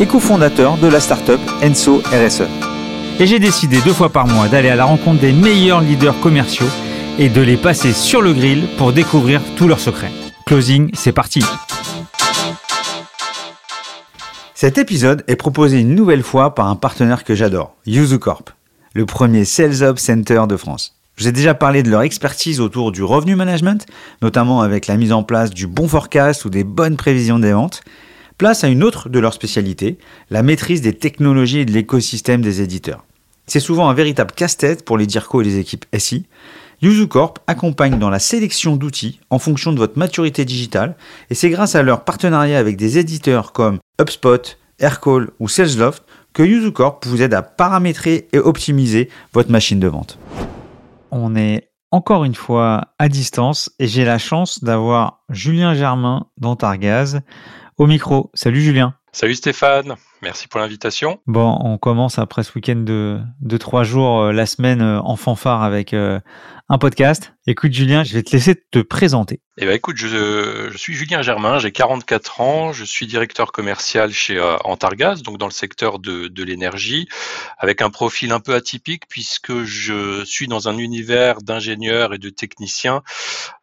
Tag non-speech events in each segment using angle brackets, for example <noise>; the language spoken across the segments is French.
et cofondateur de la startup Enso RSE. Et j'ai décidé deux fois par mois d'aller à la rencontre des meilleurs leaders commerciaux et de les passer sur le grill pour découvrir tous leurs secrets. Closing, c'est parti Cet épisode est proposé une nouvelle fois par un partenaire que j'adore, YuzuCorp, le premier Sales Hub Center de France. Je vous ai déjà parlé de leur expertise autour du revenu management, notamment avec la mise en place du bon forecast ou des bonnes prévisions des ventes. Place à une autre de leurs spécialités, la maîtrise des technologies et de l'écosystème des éditeurs. C'est souvent un véritable casse-tête pour les DIRCO et les équipes SI. YuzuCorp accompagne dans la sélection d'outils en fonction de votre maturité digitale et c'est grâce à leur partenariat avec des éditeurs comme HubSpot, Aircall ou SalesLoft que YuzuCorp vous aide à paramétrer et optimiser votre machine de vente. On est encore une fois à distance et j'ai la chance d'avoir Julien Germain d'Antargaz au micro. Salut Julien. Salut Stéphane, merci pour l'invitation. Bon, on commence après ce week-end de, de trois jours, euh, la semaine euh, en fanfare avec euh, un podcast. Écoute Julien, je vais te laisser te présenter. Eh ben écoute, je, suis Julien Germain, j'ai 44 ans, je suis directeur commercial chez euh, Antargaz, donc dans le secteur de, de l'énergie, avec un profil un peu atypique puisque je suis dans un univers d'ingénieurs et de techniciens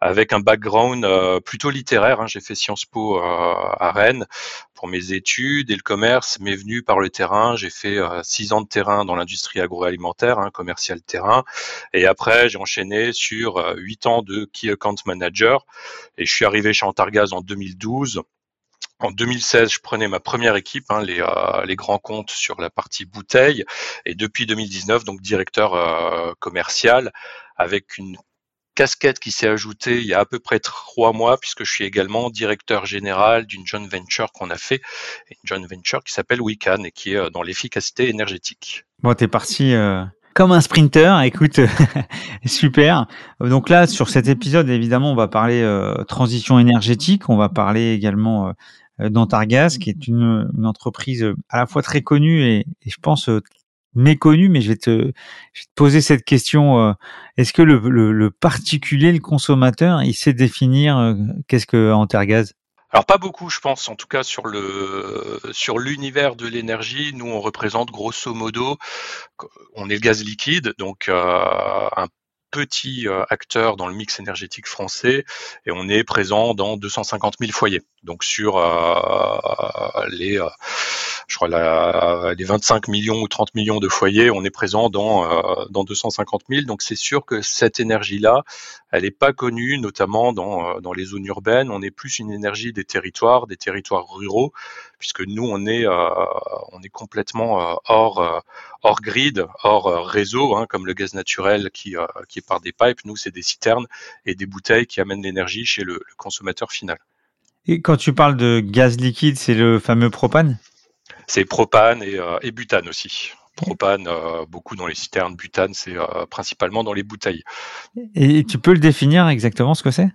avec un background euh, plutôt littéraire. Hein. J'ai fait Sciences Po euh, à Rennes pour mes études et le commerce m'est venu par le terrain. J'ai fait six ans de terrain dans l'industrie agroalimentaire, hein, commercial terrain, et après j'ai enchaîné sur huit ans de Key Account Manager et je suis arrivé chez Antargaz en 2012. En 2016, je prenais ma première équipe, hein, les, euh, les, grands comptes sur la partie bouteille, et depuis 2019, donc directeur euh, commercial, avec une casquette qui s'est ajoutée il y a à peu près trois mois, puisque je suis également directeur général d'une joint venture qu'on a fait, une joint venture qui s'appelle Wican et qui est euh, dans l'efficacité énergétique. Bon, t'es parti comme un sprinter. Écoute, <laughs> super. Donc là, sur cet épisode, évidemment, on va parler euh, transition énergétique. On va parler également euh, d'Antargaz, qui est une, entreprise euh, à la fois très connue et, je pense méconnue. Mais je vais, te, poser cette question est-ce que le, particulier, le consommateur, il sait définir qu'est-ce que Antargaz alors pas beaucoup, je pense, en tout cas sur le sur l'univers de l'énergie, nous on représente grosso modo, on est le gaz liquide, donc euh, un petit euh, acteur dans le mix énergétique français et on est présent dans 250 000 foyers. Donc sur euh, les je crois, les 25 millions ou 30 millions de foyers, on est présent dans, euh, dans 250 000. Donc c'est sûr que cette énergie-là, elle n'est pas connue, notamment dans, euh, dans les zones urbaines. On est plus une énergie des territoires, des territoires ruraux, puisque nous, on est, euh, on est complètement hors, hors grid, hors réseau, hein, comme le gaz naturel qui, qui est par des pipes. Nous, c'est des citernes et des bouteilles qui amènent l'énergie chez le, le consommateur final. Et quand tu parles de gaz liquide, c'est le fameux propane? C'est propane et, euh, et, butane aussi. Propane, euh, beaucoup dans les citernes, butane, c'est euh, principalement dans les bouteilles. Et tu peux le définir exactement ce que c'est?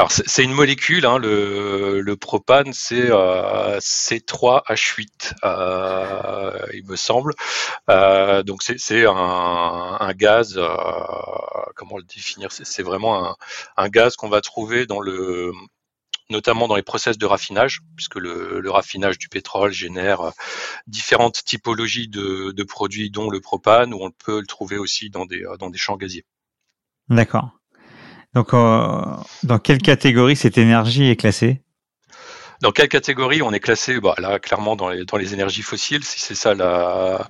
Alors c'est une molécule, hein, le, propane, c'est euh, C3H8, euh, il me semble. Euh, donc c'est un, gaz, comment le définir? C'est vraiment un, gaz qu'on va trouver dans le notamment dans les process de raffinage, puisque le, raffinage du pétrole génère euh, différentes typologies de, produits, dont le propane, où on peut le trouver aussi dans des, euh, dans des champs gaziers. D'accord. Donc, euh, dans quelle catégorie cette énergie est classée? Dans quelle catégorie on est classé? Bah, Là, clairement, dans les, dans les énergies fossiles, si c'est ça la,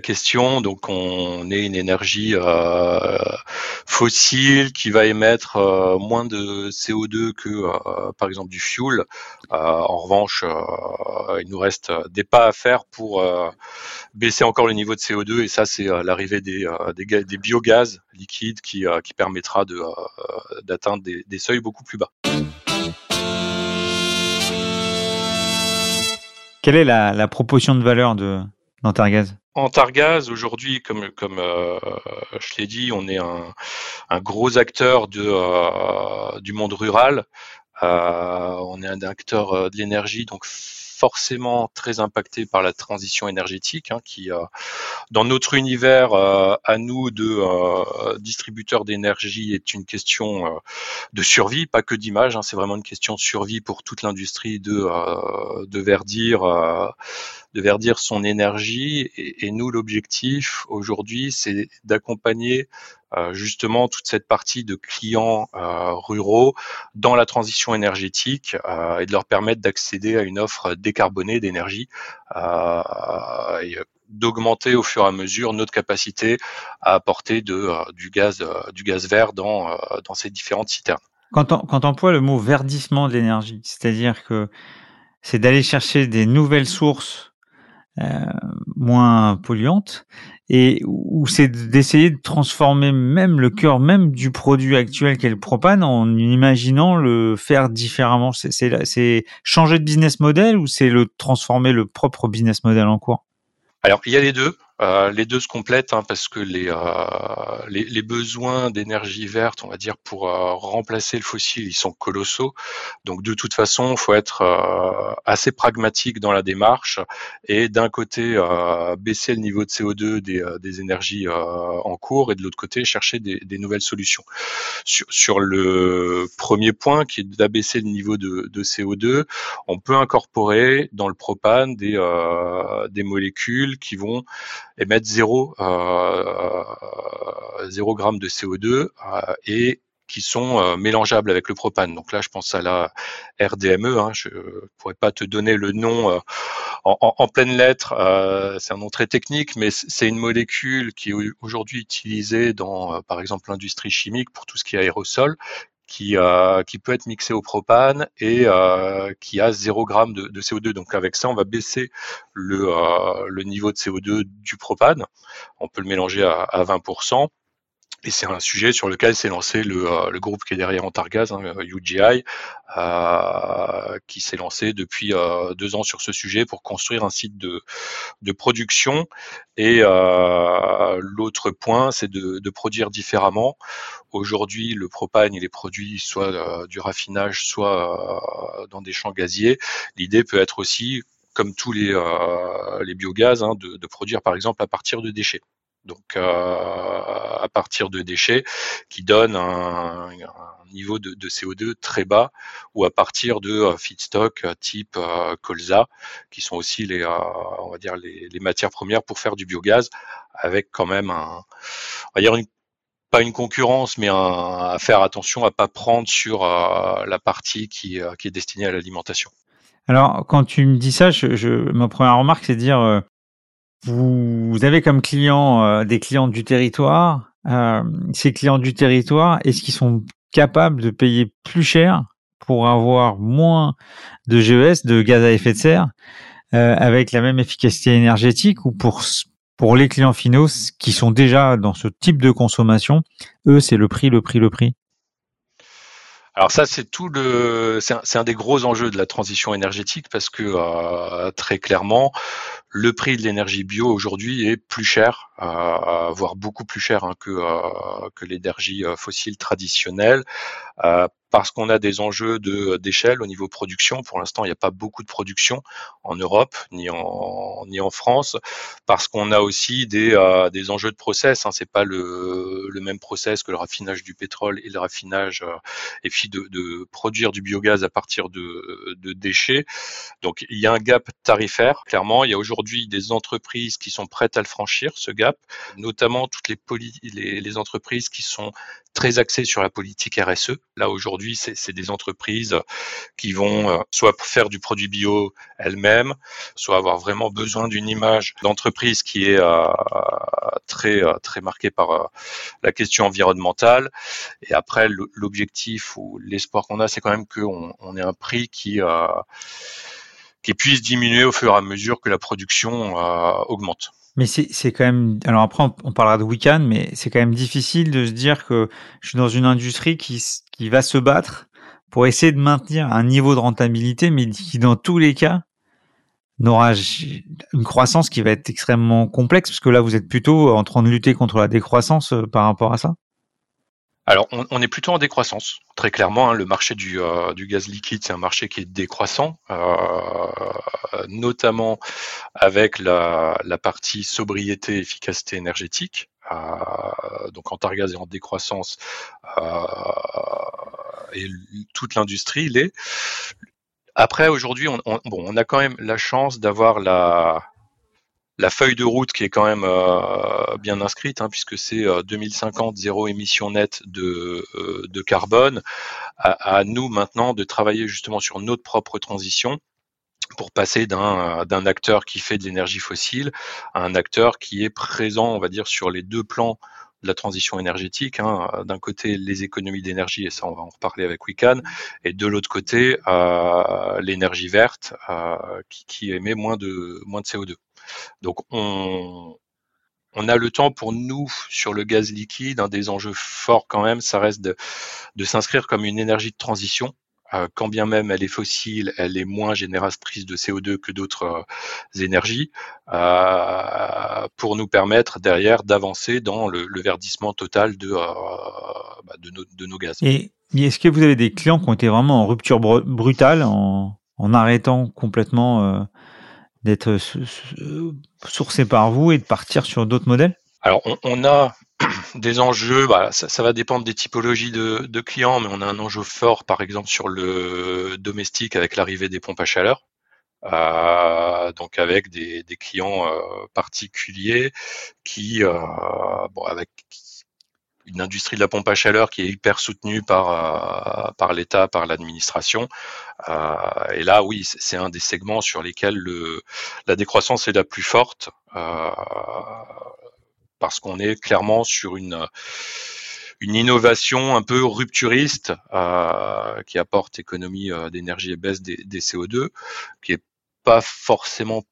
question. Donc, on est une énergie euh, fossile qui va émettre euh, moins de CO2 que, euh, par exemple, du fuel. Euh, en revanche, il nous reste des pas à faire pour baisser encore le niveau de CO2. Et ça, c'est l'arrivée des, biogaz liquides qui, permettra d'atteindre des, des, seuils beaucoup plus bas. Quelle est la, proportion de valeur de Antargaz, aujourd'hui, comme, comme euh, je l'ai dit, on est un, gros acteur de, euh, du monde rural. Euh, on est un acteur de l'énergie, donc forcément très impacté par la transition énergétique, hein, qui, euh, dans notre univers, euh, à nous de euh, distributeurs d'énergie, est une question de survie, pas que d'image. Hein, c'est vraiment une question de survie pour toute l'industrie de, de verdir, de verdir son énergie. Et, nous, l'objectif aujourd'hui, c'est d'accompagner justement toute cette partie de clients euh, ruraux dans la transition énergétique euh, et de leur permettre d'accéder à une offre décarbonée d'énergie et d'augmenter au fur et à mesure notre capacité à apporter du gaz vert dans, ces différentes citernes. Quand on, quand emploie le mot verdissement de l'énergie, c'est-à-dire que c'est d'aller chercher des nouvelles sources euh, moins polluantes et c'est d'essayer de transformer même le cœur même du produit actuel qu'est le propane en imaginant le faire différemment. C'est changer de business model ou c'est le transformer le propre business model en cours? Alors il y a les deux. Euh, les deux se complètent hein, parce que les, euh, les, les, besoins d'énergie verte, on va dire, pour euh, remplacer le fossile, ils sont colossaux. Donc de toute façon, il faut être euh, assez pragmatique dans la démarche et d'un côté baisser le niveau de CO2 des, des énergies en cours et de l'autre côté chercher des, des, nouvelles solutions. Sur, sur le premier point, qui est d'abaisser le niveau de, de, CO2, on peut incorporer dans le propane des, des molécules qui vont émettre 0, euh, 0 g de CO2 euh, et qui sont euh, mélangeables avec le propane. Donc là, je pense à la RDME. Hein, je pourrais pas te donner le nom euh, en, pleine lettre. Euh, c'est un nom très technique, mais c'est une molécule qui est aujourd'hui utilisée dans, par exemple, l'industrie chimique pour tout ce qui est aérosol, qui, euh, qui peut être mixé au propane et euh, qui a 0 g de, de, CO2. Donc avec ça, on va baisser le, euh, niveau de CO2 du propane. On peut le mélanger à, à 20%. Et c'est un sujet sur lequel s'est lancé le, euh, le, groupe qui est derrière Antargaz, hein, UGI, euh, qui s'est lancé depuis euh, deux ans sur ce sujet pour construire un site de, de production. Et euh, l'autre point, c'est de, de, produire différemment. Aujourd'hui, le propane, il est produit soit euh, du raffinage, soit dans des champs gaziers. L'idée peut être aussi, comme tous les, les biogaz, hein, de, de produire par exemple à partir de déchets donc euh, à partir de déchets, qui donnent un, niveau de, CO2 très bas, ou à partir de euh, feedstock euh, type colza, qui sont aussi les, on va dire les, matières premières pour faire du biogaz, avec quand même un, on va dire pas une concurrence, mais à faire attention à pas prendre sur la partie qui, qui est destinée à l'alimentation. Alors, quand tu me dis ça, je, je, ma première remarque, c'est de dire, vous avez comme clients euh, des clients du territoire. Euh, ces clients du territoire, est-ce qu'ils sont capables de payer plus cher pour avoir moins de GES, de gaz à effet de serre, euh, avec la même efficacité énergétique ou pour pour les clients finaux qui sont déjà dans ce type de consommation, eux, c'est le prix, le prix, le prix? Alors ça, c'est tout le, c'est un, des gros enjeux de la transition énergétique parce que euh, très clairement, le prix de l'énergie bio aujourd'hui est plus cher, euh, voire beaucoup plus cher hein, euh, que l'énergie fossile traditionnelle parce qu'on a des enjeux de d'échelle au niveau production. Pour l'instant, il n'y a pas beaucoup de production en Europe ni en ni en France, parce qu'on a aussi des euh, des enjeux de process. Hein. C'est pas le le même process que le raffinage du pétrole et le raffinage euh, et puis de, de produire du biogaz à partir de de déchets. Donc il y a un gap tarifaire. Clairement, il y a aujourd'hui des entreprises qui sont prêtes à le franchir ce gap, notamment toutes les, les, les entreprises qui sont très axées sur la politique RSE. Là aujourd'hui aujourd'hui, c'est des entreprises qui vont euh, soit faire du produit bio elles-mêmes, soit avoir vraiment besoin d'une image d'entreprise qui est euh, très euh, très marquée par la question environnementale. Et après, l'objectif ou l'espoir qu'on a, c'est quand même qu'on on ait un prix qui qui puisse diminuer au fur et à mesure que la production augmente. Mais c'est quand même. Alors après, on, parlera de week-end, mais c'est quand même difficile de se dire que je suis dans une industrie qui, qui va se battre pour essayer de maintenir un niveau de rentabilité, mais qui, dans tous les cas, aura une croissance qui va être extrêmement complexe, parce que là, vous êtes plutôt en train de lutter contre la décroissance euh, par rapport à ça alors, on, est plutôt en décroissance. Très clairement, hein, le marché du, euh, du, gaz liquide, c'est un marché qui est décroissant, euh, notamment avec la, partie sobriété, efficacité énergétique. Euh, donc, Antargaz est en décroissance et toute l'industrie l'est. Après, aujourd'hui, on, bon, on a quand même la chance d'avoir la, la feuille de route qui est quand même euh, bien inscrite, hein, puisque c'est 2050 euh, zéro émission nette de, euh, de carbone, à, nous maintenant de travailler justement sur notre propre transition pour passer d'un acteur qui fait de l'énergie fossile à un acteur qui est présent, on va dire, sur les deux plans de la transition énergétique. Hein. D'un côté, les économies d'énergie, et ça, on va en reparler avec Wican, et de l'autre côté, l'énergie verte qui, qui, émet moins de, moins de CO2. Donc on, on a le temps pour nous sur le gaz liquide. Un des enjeux forts quand même, ça reste de, de s'inscrire comme une énergie de transition. Euh, quand bien même elle est fossile, elle est moins génératrice de CO2 que d'autres euh, énergies, euh, pour nous permettre derrière d'avancer dans le, verdissement total de, bah, de, nos, gaz. Et est-ce que vous avez des clients qui ont été vraiment en rupture brutale, en, en arrêtant complètement d'être sourcé par vous et de partir sur d'autres modèles? Alors, on, a <clears throat> des enjeux, bah, ça, va dépendre des typologies de, clients, mais on a un enjeu fort, par exemple, sur le domestique avec l'arrivée des pompes à chaleur. Euh, donc avec des, clients euh, particuliers qui, euh, une industrie de la pompe à chaleur qui est hyper soutenue par euh, par l'État, par l'administration. Euh, et là, oui, c'est un des segments sur lesquels le, la décroissance est la plus forte euh, parce qu'on est clairement sur une innovation un peu rupturiste qui apporte économie d'énergie et baisse des, des, CO2, qui est pas forcément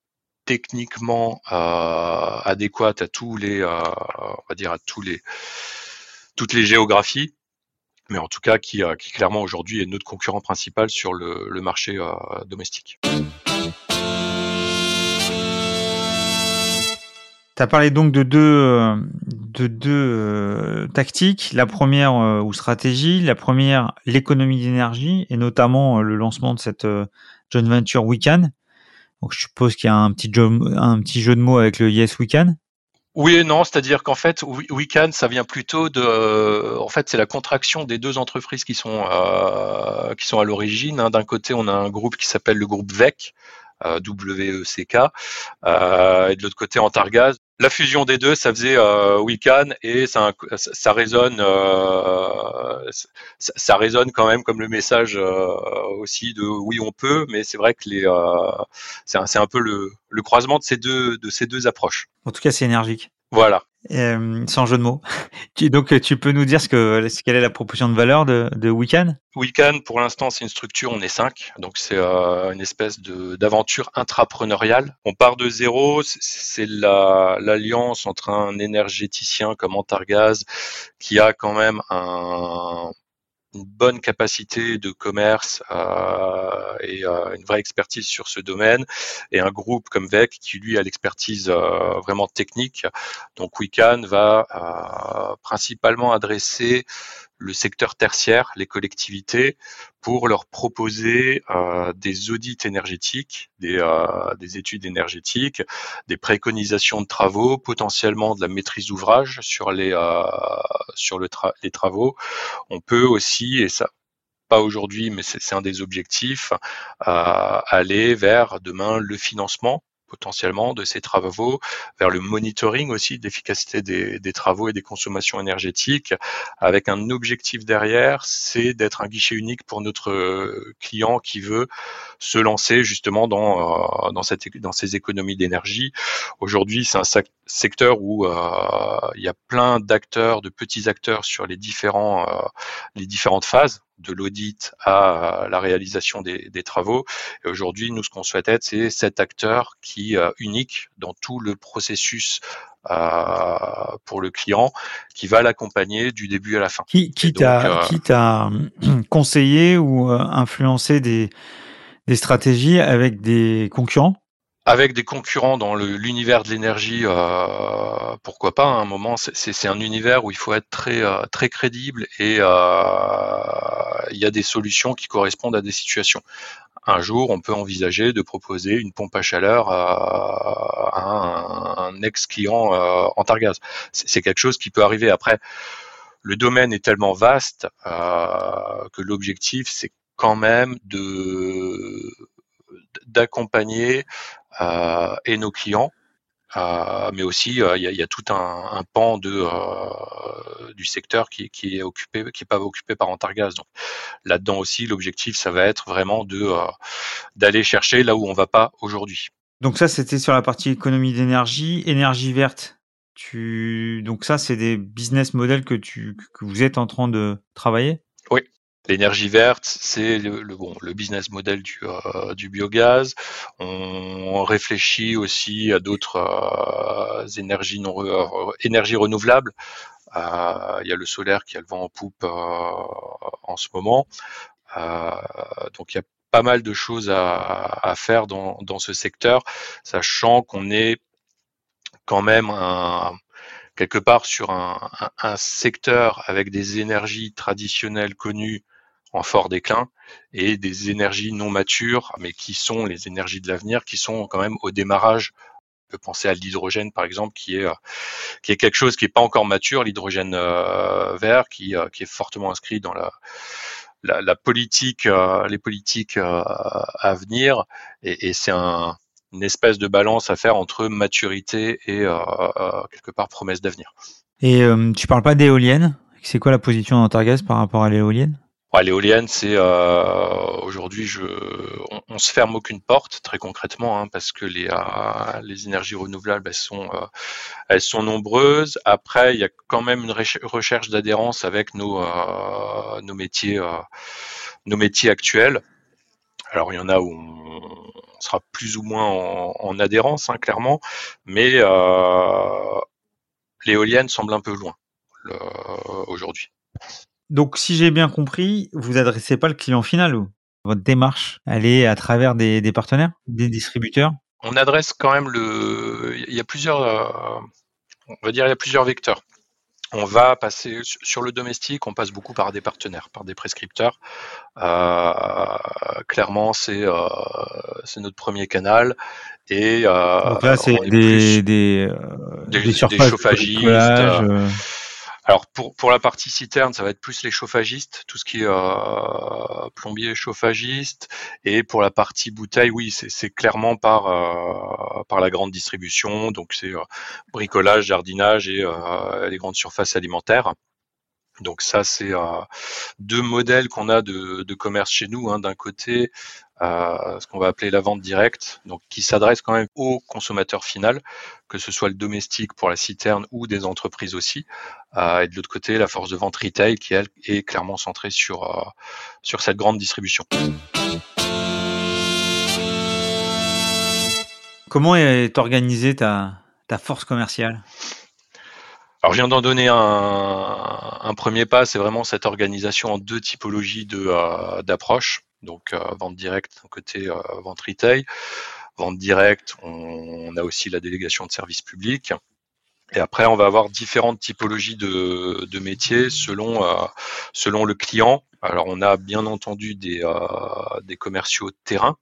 techniquement adéquate à tous les, on va dire à tous les toutes les géographies, mais en tout cas qui, euh, qui clairement aujourd'hui est notre concurrent principal sur le, marché euh, domestique. Tu as parlé donc de deux, euh, tactiques. La première ou stratégie, la première l'économie d'énergie et notamment le lancement de cette joint venture Weekend. Donc je suppose qu'il y a un petit, jeu, un petit jeu de mots avec le Yes Weekend. Oui et non, c'est-à-dire qu'en fait, WeCan, ça vient plutôt de, euh, en fait, c'est la contraction des deux entreprises qui sont euh, qui sont à l'origine. Hein. D'un côté, on a un groupe qui s'appelle le groupe VEC, WECK, euh, et de l'autre côté, Antargaz. La fusion des deux, ça faisait euh, WeCan et ça, ça, résonne, euh, ça, résonne quand même comme le message aussi de oui on peut, mais c'est vrai que les, c'est un, un, peu le, le croisement de ces deux de ces deux approches. En tout cas, c'est énergique. Voilà. Sans jeu de mots. <laughs> Donc, tu peux nous dire ce que, quelle est la proposition de valeur de, de Weekend, pour l'instant, c'est une structure, on est cinq. Donc, c'est euh, une espèce d'aventure intrapreneuriale. On part de zéro. C'est l'alliance entre un énergéticien comme Antargaz, qui a quand même un, une bonne capacité de commerce euh, et euh, une vraie expertise sur ce domaine, et un groupe comme VEC qui lui a l'expertise euh, vraiment technique. Donc WeCan va euh, principalement adresser le secteur tertiaire, les collectivités, pour leur proposer euh, des audits énergétiques, des, euh, des, études énergétiques, des préconisations de travaux, potentiellement de la maîtrise d'ouvrage sur les euh, sur le les travaux. On peut aussi, et ça pas aujourd'hui, mais c'est un des objectifs, aller vers demain le financement potentiellement de ces travaux, vers le monitoring aussi d'efficacité des, des, travaux et des consommations énergétiques, avec un objectif derrière, c'est d'être un guichet unique pour notre euh, client qui veut se lancer justement dans, euh, dans, ces économies d'énergie. Aujourd'hui, c'est un secteur où euh, il y a plein d'acteurs, de petits acteurs sur les, différents, les différentes phases de l'audit à la réalisation des, travaux. Et aujourd'hui, nous, ce qu'on souhaite être, c'est cet acteur qui est unique dans tout le processus euh, pour le client, qui va l'accompagner du début à la fin. Qui, qui t'a euh, <clears throat> conseillé ou euh, influencé des, des stratégies avec des concurrents? Avec des concurrents dans l'univers de l'énergie, euh, pourquoi pas à un moment. C'est un univers où il faut être très euh, très crédible et euh, il y a des solutions qui correspondent à des situations. Un jour, on peut envisager de proposer une pompe à chaleur à, un, ex-client en Targaz. C'est quelque chose qui peut arriver. Après, le domaine est tellement vaste que l'objectif, c'est quand même de d'accompagner euh, et nos clients. Euh, mais aussi, euh, il y, a, tout un, pan de, du secteur qui, est occupé, qui est pas occupé par Antargaz. Donc là-dedans aussi, l'objectif, ça va être vraiment de d'aller chercher là où on va pas aujourd'hui. Donc ça, c'était sur la partie économie d'énergie, énergie verte. Tu... Donc ça, c'est des business models que, tu, que vous êtes en train de travailler? Oui, L'énergie verte, c'est le, bon, le business model du, euh, du biogaz. On réfléchit aussi à d'autres euh, énergies, euh, énergies renouvelables. Il y a le solaire qui a le vent en poupe en ce moment. donc il y a pas mal de choses à, faire dans, dans, ce secteur, sachant qu'on est quand même un, quelque part sur un, secteur avec des énergies traditionnelles connues en fort déclin et des énergies non matures, mais qui sont les énergies de l'avenir, qui sont quand même au démarrage. On peut penser à l'hydrogène, par exemple, qui est, euh, qui est quelque chose qui n'est pas encore mature, l'hydrogène euh, vert, qui, euh, qui est fortement inscrit dans la, la, politique, les politiques à venir. Et, c'est un, une espèce de balance à faire entre maturité et quelque part promesse d'avenir. Et tu parles pas d'éoliennes? C'est quoi la position d'Antargaz par rapport à l'éolienne? L'éolienne, c'est euh, aujourd'hui, je, on, on, se ferme aucune porte très concrètement, hein, parce que les, euh, les énergies renouvelables, elles sont, euh, elles sont nombreuses. Après, il y a quand même une recherche d'adhérence avec nos, euh, nos métiers, euh, nos métiers actuels. Alors, il y en a où on, sera plus ou moins en, en adhérence, hein, clairement, mais l'éolienne semble un peu loin aujourd'hui. Donc, si j'ai bien compris, vous adressez pas le client final ou votre démarche, elle est à travers des, partenaires, des distributeurs? On adresse quand même le. Il y a plusieurs. Euh, on va dire il y a plusieurs vecteurs. On va passer sur le domestique, on passe beaucoup par des partenaires, par des prescripteurs. Euh, clairement, c'est euh, c'est notre premier canal. Et Donc là, c'est des, des, des, des, chauffagistes. Alors pour, pour la partie citerne, ça va être plus les chauffagistes, tout ce qui est euh, plombier chauffagiste. Et pour la partie bouteille, oui, c'est clairement par euh, par la grande distribution, donc c'est euh, bricolage, jardinage et les grandes surfaces alimentaires. Donc ça, c'est deux modèles qu'on a de, commerce chez nous. Hein. D'un côté, ce qu'on va appeler la vente directe, donc qui s'adresse quand même au consommateur final, que ce soit le domestique pour la citerne ou des entreprises aussi. Euh, et de l'autre côté, la force de vente retail qui est clairement centrée sur euh, sur cette grande distribution. Comment est organisée ta, ta force commerciale? Alors, je viens d'en donner un, premier pas, c'est vraiment cette organisation en deux typologies de euh, d'approche donc euh, vente directe côté euh, vente retail. Vente directe, on, a aussi la délégation de services publics. Et après, on va avoir différentes typologies de, de métiers selon selon le client. Alors, on a bien entendu des, des commerciaux de terrain.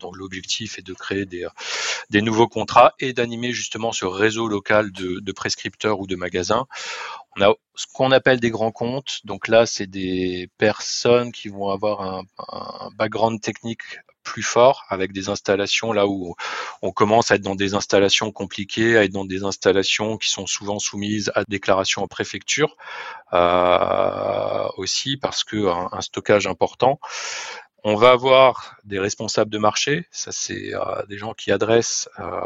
Donc, l'objectif est de créer des, des nouveaux contrats et d'animer justement ce réseau local de, de prescripteurs ou de magasins. On a ce qu'on appelle des grands comptes. Donc là, c'est des personnes qui vont avoir un, background technique plus fort avec des installations là où on commence à être dans des installations compliquées, à être dans des installations qui sont souvent soumises à déclaration en préfecture euh, aussi parce que un stockage important. On va avoir des responsables de marché, ça c'est euh, des gens qui adressent euh,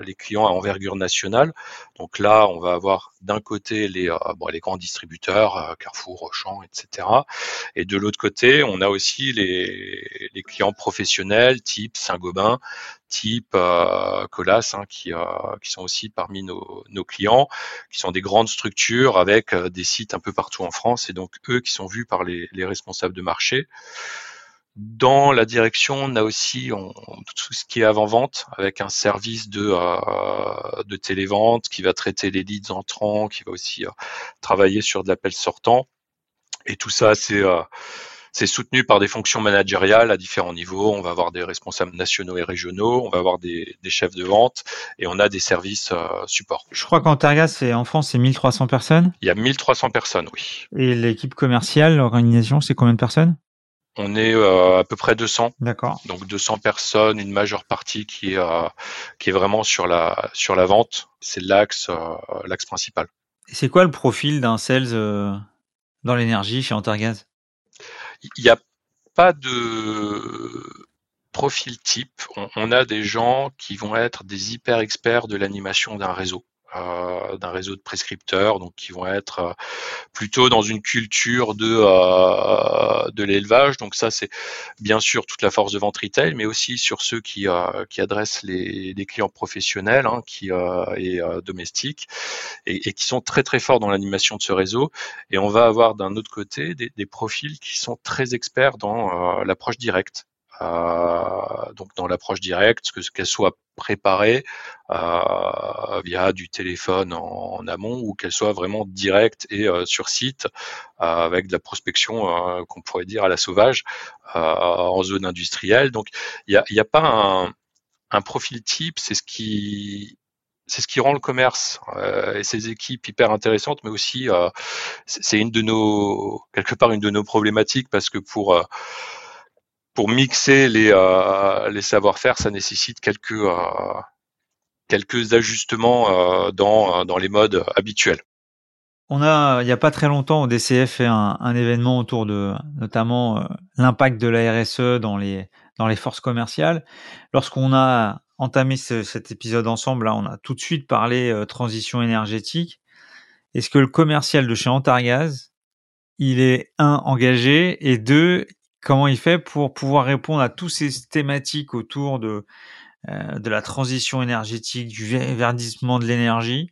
les clients à envergure nationale. Donc là, on va avoir d'un côté les, euh, grands distributeurs, Carrefour, Auchan, etc. Et de l'autre côté, on a aussi les, clients professionnels, type Saint-Gobain, type Colas, hein, qui, qui sont aussi parmi nos, clients, qui sont des grandes structures avec des sites un peu partout en France, et donc eux qui sont vus par les responsables de marché. Dans la direction, on a aussi tout ce qui est avant-vente, avec un service de, euh, de télévente qui va traiter les leads entrants, qui va aussi euh, travailler sur de l'appel sortant. Et tout ça, c'est euh, c'est soutenu par des fonctions managériales à différents niveaux. On va avoir des responsables nationaux et régionaux, on va avoir des, chefs de vente et on a des services euh, support. Je crois qu'en c'est en France, c'est 1300 personnes. Il y a 1300 personnes, oui. Et l'équipe commerciale, l'organisation, c'est combien de personnes? On est euh, à peu près 200. D'accord. Donc 200 personnes, une majeure partie qui est euh, qui est vraiment sur la sur la vente. C'est l'axe l'axe principal. Et c'est quoi le profil d'un sales dans l'énergie chez Antargaz il n'y a pas de profil type. On, a des gens qui vont être des hyper experts de l'animation d'un réseau. Euh, d'un réseau de prescripteurs, donc qui vont être euh, plutôt dans une culture de euh, de l'élevage. Donc ça, c'est bien sûr toute la force de vente retail, mais aussi sur ceux qui qui adressent les, clients professionnels, hein, qui et domestiques, et, qui sont très très forts dans l'animation de ce réseau. Et on va avoir d'un autre côté des, des, profils qui sont très experts dans l'approche directe. Euh, donc dans l'approche directe, que qu'elle soit préparée euh, via du téléphone en, amont ou qu'elle soit vraiment directe et euh, sur site avec de la prospection qu'on pourrait dire à la sauvage en zone industrielle. Donc il n'y a, y a, pas un, un profil type, c'est ce qui c'est ce qui rend le commerce euh, et ses équipes hyper intéressantes, mais aussi euh, c'est une de nos quelque part une de nos problématiques parce que pour euh, pour mixer les, euh, les savoir-faire, ça nécessite quelques, euh, quelques ajustements euh, dans, dans les modes habituels. On a, il n'y a pas très longtemps, au DCF fait un, un événement autour de notamment l'impact de la RSE dans les, dans les forces commerciales. Lorsqu'on a entamé cet épisode ensemble, là, on a tout de suite parlé transition énergétique. Est-ce que le commercial de chez Antargaz, il est un engagé et deux, comment il fait pour pouvoir répondre à toutes ces thématiques autour de, euh, de la transition énergétique, du verdissement de l'énergie,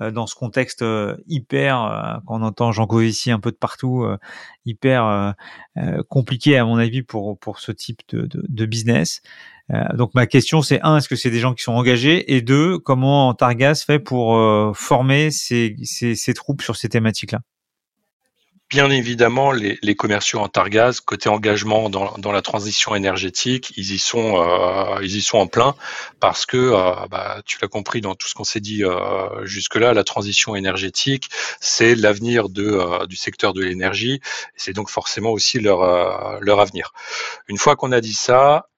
euh, dans ce contexte euh, hyper, qu'on entend Jean ici un peu de partout, hyper compliqué à mon avis pour, pour ce type de, business. donc ma question c'est un, est-ce que c'est des gens qui sont engagés? Et deux, comment Targas fait pour former ces troupes sur ces thématiques-là? Bien évidemment, les, commerciaux en Targaz, côté engagement dans, la transition énergétique, ils y sont, euh, ils y sont en plein parce que, euh, bah, tu l'as compris dans tout ce qu'on s'est dit euh, jusque-là, la transition énergétique, c'est l'avenir euh, du secteur de l'énergie, c'est donc forcément aussi leur avenir. Une fois qu'on a dit ça,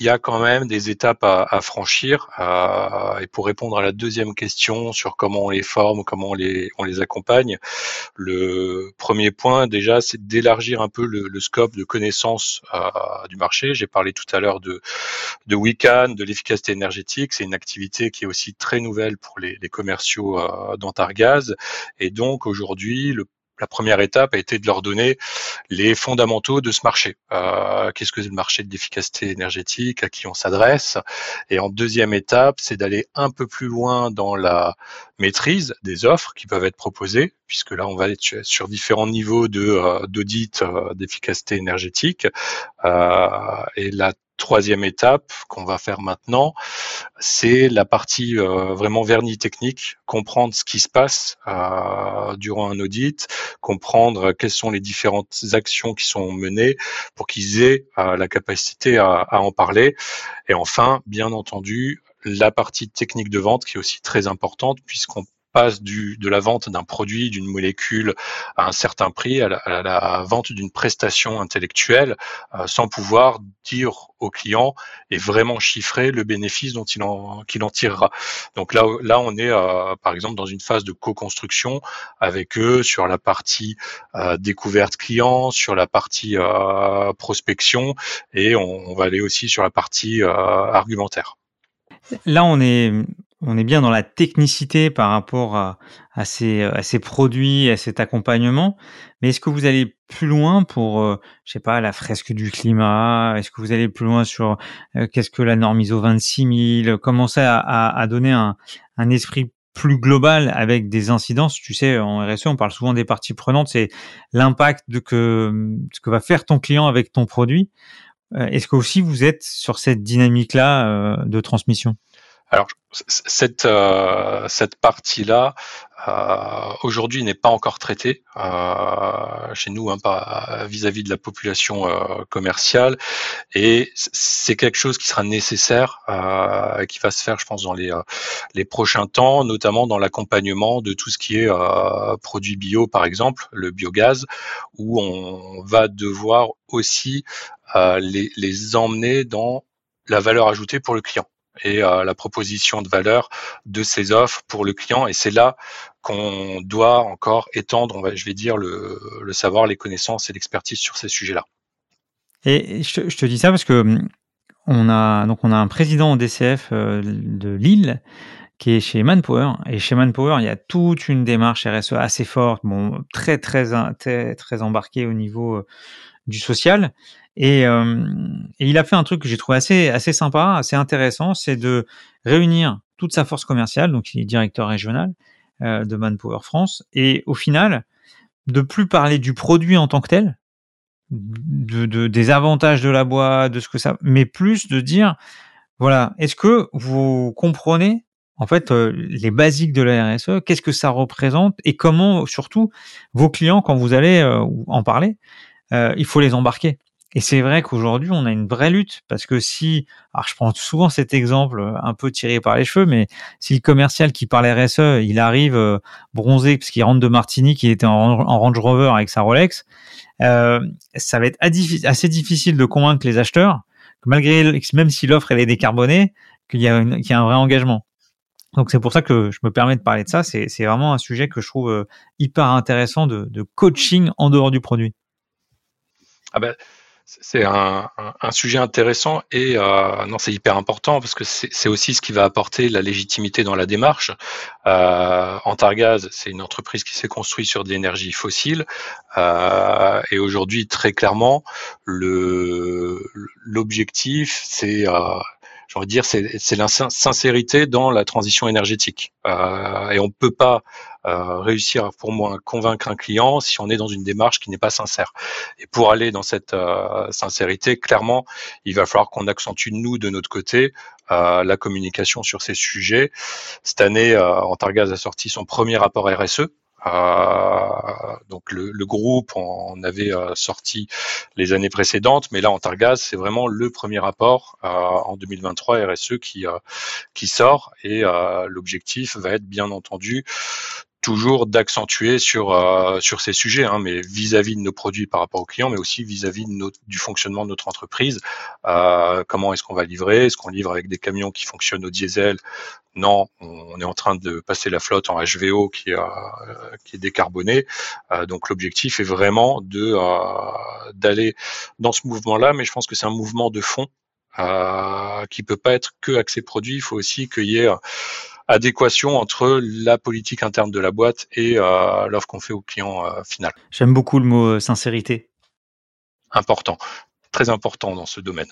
il y a quand même des étapes à, à franchir. Euh, et pour répondre à la deuxième question sur comment on les forme, comment on les, on les accompagne, le premier point déjà, c'est d'élargir un peu le, le, scope de connaissance euh, du marché. J'ai parlé tout à l'heure de, de WICAN, de l'efficacité énergétique. C'est une activité qui est aussi très nouvelle pour les, les commerciaux euh, d'Antargaz. Et donc aujourd'hui, le la première étape a été de leur donner les fondamentaux de ce marché. Euh, Qu'est-ce que c'est le marché de l'efficacité énergétique, à qui on s'adresse. Et en deuxième étape, c'est d'aller un peu plus loin dans la maîtrise des offres qui peuvent être proposées, puisque là, on va être sur différents niveaux de euh, d'audit euh, d'efficacité énergétique. Euh, et la troisième étape qu'on va faire maintenant, c'est la partie vraiment vernis technique, comprendre ce qui se passe durant un audit, comprendre quelles sont les différentes actions qui sont menées pour qu'ils aient la capacité à en parler. Et enfin, bien entendu, la partie technique de vente qui est aussi très importante puisqu'on passe de la vente d'un produit, d'une molécule à un certain prix, à la, vente d'une prestation intellectuelle, euh, sans pouvoir dire au client et vraiment chiffrer le bénéfice dont il en, qu'il en tirera. Donc là, là, on est euh, par exemple dans une phase de co-construction avec eux sur la partie euh, découverte client, sur la partie prospection et on, va aller aussi sur la partie argumentaire. Là, on est on est bien dans la technicité par rapport à, à, ces, à ces produits, à cet accompagnement. Mais est-ce que vous allez plus loin pour, euh, je sais pas, la fresque du climat? Est-ce que vous allez plus loin sur euh, qu'est-ce que la norme ISO 26000 Commencer à, à, à donner un, un esprit plus global avec des incidences? Tu sais, en RSE, on parle souvent des parties prenantes. C'est l'impact de que ce que va faire ton client avec ton produit Est-ce que aussi vous êtes sur cette dynamique-là de transmission? Alors cette euh, cette partie-là euh, aujourd'hui n'est pas encore traitée euh, chez nous hein, vis-à-vis de la population euh, commerciale. Et c'est quelque chose qui sera nécessaire euh, qui va se faire je pense dans les les prochains temps notamment dans l'accompagnement de tout ce qui est produits bio par exemple le biogaz où on va devoir aussi les les emmener dans la valeur ajoutée pour le client et la proposition de valeur de ces offres pour le client. Et c'est là qu'on doit encore étendre, je vais dire, le, savoir, les connaissances et l'expertise sur ces sujets-là. Et je, te dis ça parce que hum, on a donc on a un président au DCF euh, de Lille qui est chez Manpower et chez Manpower il y a toute une démarche RSE assez forte, très très très, très embarquée au niveau euh, du social euh, et, il a fait un truc que j'ai trouvé assez, assez sympa, assez intéressant, c'est de réunir toute sa force commerciale, donc il est directeur régional euh, de Manpower France, et au final, de plus parler du produit en tant que tel, de, des avantages de la boîte, de ce que ça, mais plus de dire, voilà, est-ce que vous comprenez en fait euh, les basiques de la RSE, qu'est-ce que ça représente et comment surtout vos clients, quand vous allez en parler, il faut les embarquer. Et c'est vrai qu'aujourd'hui, on a une vraie lutte parce que si, alors je prends souvent cet exemple euh, un peu tiré par les cheveux, mais si le commercial qui parle RSE, il arrive euh, bronzé parce qu'il rentre de Martinique, il était en, Range Rover avec sa Rolex, euh, ça va être assez difficile de convaincre les acheteurs malgré, même si l'offre elle est décarbonée, qu'il y, a un vrai engagement. Donc c'est pour ça que je me permets de parler de ça. C'est, c'est vraiment un sujet que je trouve euh, hyper intéressant de, de coaching en dehors du produit. Ah ben, c'est un, sujet intéressant et euh, non, c'est hyper important parce que c'est aussi ce qui va apporter la légitimité dans la démarche. Euh, Antargaz, c'est une entreprise qui s'est construite sur des énergies fossiles euh, et aujourd'hui, très clairement, l'objectif, c'est euh, dire, c'est la sincérité dans la transition énergétique. Euh, et on ne peut pas réussir, pour moi, à convaincre un client si on est dans une démarche qui n'est pas sincère. Et pour aller dans cette euh, sincérité, clairement, il va falloir qu'on accentue, nous, de notre côté, euh, la communication sur ces sujets. Cette année, Antargaz a sorti son premier rapport RSE, euh, donc le, le, groupe en avait euh, sorti les années précédentes, mais là en Targaz, c'est vraiment le premier rapport euh, en 2023 RSE qui qui sort et l'objectif va être bien entendu toujours d'accentuer sur euh, sur ces sujets, hein, mais vis-à-vis de nos produits par rapport aux clients, mais aussi vis-à-vis du fonctionnement de notre entreprise. Euh, comment est-ce qu'on va livrer? Est-ce qu'on livre avec des camions qui fonctionnent au diesel? Non, on est en train de passer la flotte en HVO qui, euh, qui est décarbonée. Euh, donc l'objectif est vraiment de euh, d'aller dans ce mouvement-là, mais je pense que c'est un mouvement de fond euh, qui peut pas être que accès produit. Il faut aussi qu'il y ait adéquation entre la politique interne de la boîte et euh, l'offre qu'on fait au client euh, final. J'aime beaucoup le mot euh, sincérité. Important, très important dans ce domaine.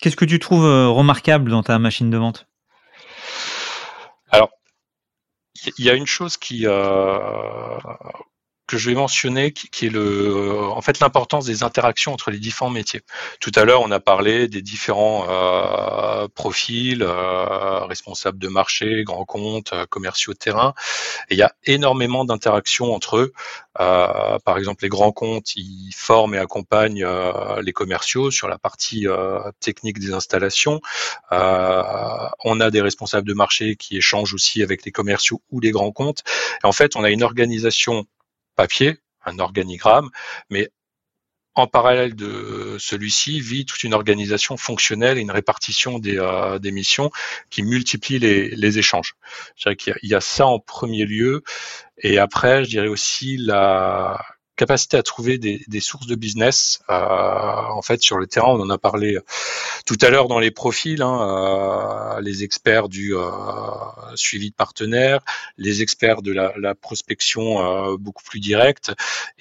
Qu'est-ce que tu trouves remarquable dans ta machine de vente? Alors, il y a une chose qui, que je vais mentionner, qui, est le, en fait l'importance des interactions entre les différents métiers. Tout à l'heure, on a parlé des différents euh, profils, euh, responsables de marché, grands comptes, euh, commerciaux de terrain. Et il y a énormément d'interactions entre eux. Euh, par exemple, les grands comptes, ils forment et accompagnent euh, les commerciaux sur la partie technique des installations. on a des responsables de marché qui échangent aussi avec les commerciaux ou les grands comptes. En fait, on a une organisation papier, un organigramme, mais en parallèle de celui-ci vit toute une organisation fonctionnelle et une répartition des, euh, missions qui multiplie les, les échanges. Je dirais qu'il y, a ça en premier lieu, et après, je dirais aussi la capacité à trouver des, sources de business. Euh, en fait, sur le terrain, on en a parlé tout à l'heure dans les profils, hein, euh, les experts du euh, suivi de partenaires, les experts de la, la prospection euh, beaucoup plus directe,